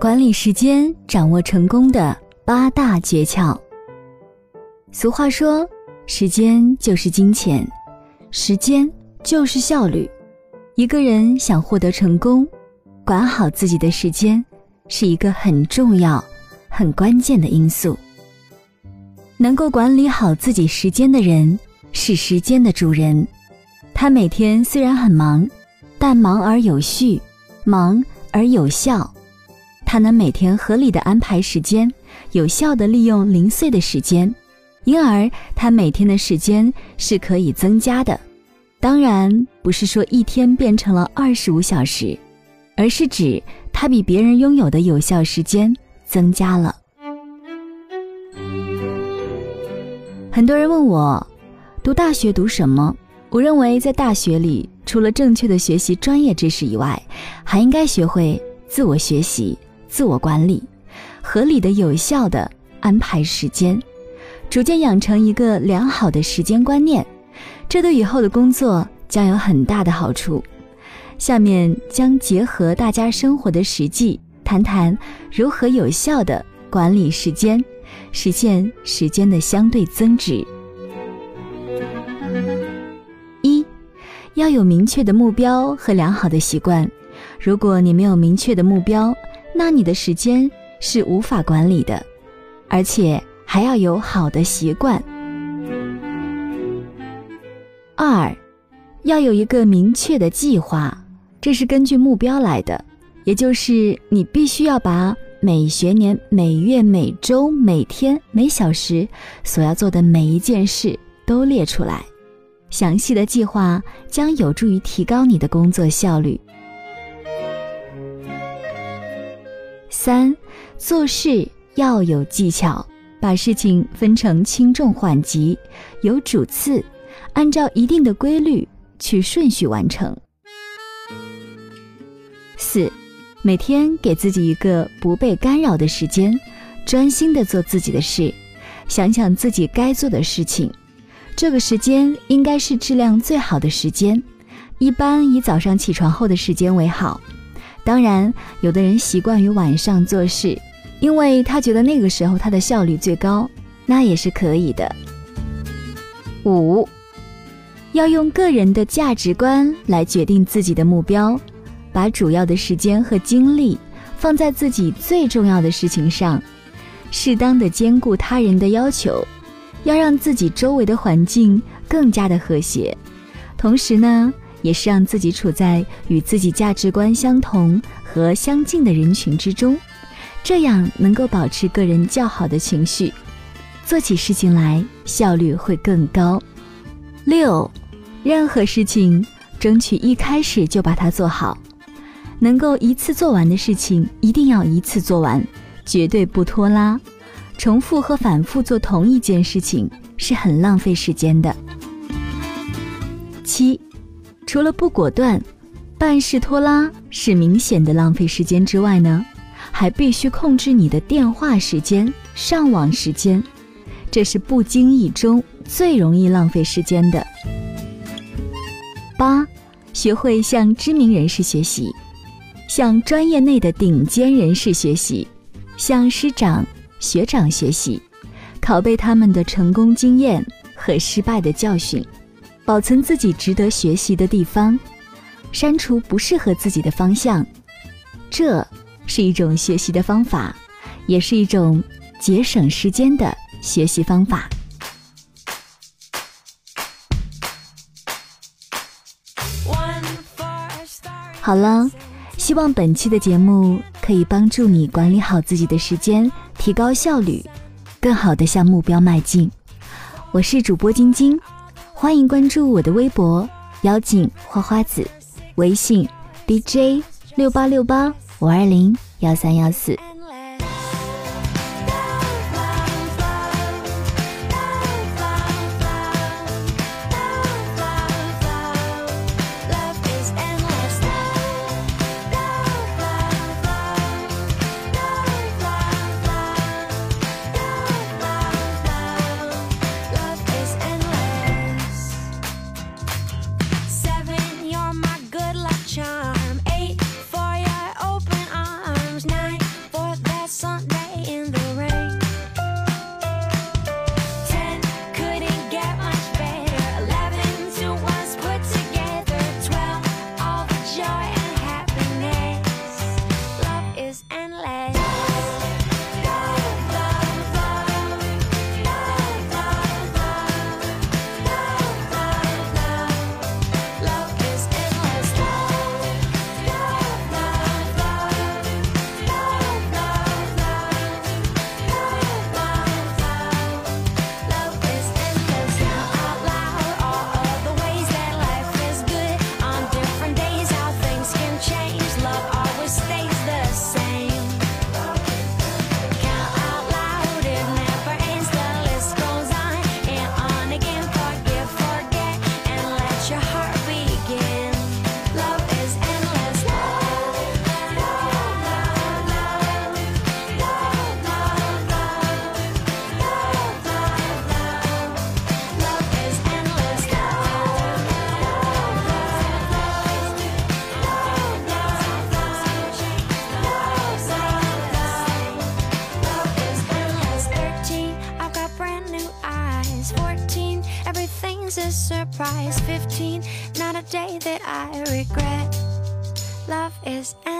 管理时间，掌握成功的八大诀窍。俗话说：“时间就是金钱，时间就是效率。”一个人想获得成功，管好自己的时间是一个很重要、很关键的因素。能够管理好自己时间的人，是时间的主人。他每天虽然很忙，但忙而有序，忙而有效。他能每天合理的安排时间，有效的利用零碎的时间，因而他每天的时间是可以增加的。当然不是说一天变成了二十五小时，而是指他比别人拥有的有效时间增加了。很多人问我，读大学读什么？我认为在大学里，除了正确的学习专业知识以外，还应该学会自我学习。自我管理，合理的、有效的安排时间，逐渐养成一个良好的时间观念，这对以后的工作将有很大的好处。下面将结合大家生活的实际，谈谈如何有效的管理时间，实现时间的相对增值。一，要有明确的目标和良好的习惯。如果你没有明确的目标，那你的时间是无法管理的，而且还要有好的习惯。二，要有一个明确的计划，这是根据目标来的，也就是你必须要把每学年、每月、每周、每天、每小时所要做的每一件事都列出来。详细的计划将有助于提高你的工作效率。三，做事要有技巧，把事情分成轻重缓急，有主次，按照一定的规律去顺序完成。四，每天给自己一个不被干扰的时间，专心的做自己的事，想想自己该做的事情。这个时间应该是质量最好的时间，一般以早上起床后的时间为好。当然，有的人习惯于晚上做事，因为他觉得那个时候他的效率最高，那也是可以的。五，要用个人的价值观来决定自己的目标，把主要的时间和精力放在自己最重要的事情上，适当的兼顾他人的要求，要让自己周围的环境更加的和谐，同时呢。也是让自己处在与自己价值观相同和相近的人群之中，这样能够保持个人较好的情绪，做起事情来效率会更高。六，任何事情争取一开始就把它做好，能够一次做完的事情一定要一次做完，绝对不拖拉。重复和反复做同一件事情是很浪费时间的。七。除了不果断、办事拖拉是明显的浪费时间之外呢，还必须控制你的电话时间、上网时间，这是不经意中最容易浪费时间的。八，学会向知名人士学习，向专业内的顶尖人士学习，向师长、学长学习，拷贝他们的成功经验和失败的教训。保存自己值得学习的地方，删除不适合自己的方向，这是一种学习的方法，也是一种节省时间的学习方法。好了，希望本期的节目可以帮助你管理好自己的时间，提高效率，更好的向目标迈进。我是主播晶晶。欢迎关注我的微博“妖精花花子”，微信 “dj 六八六八五二零幺三幺四”。A 15, not a day that I regret. Love is.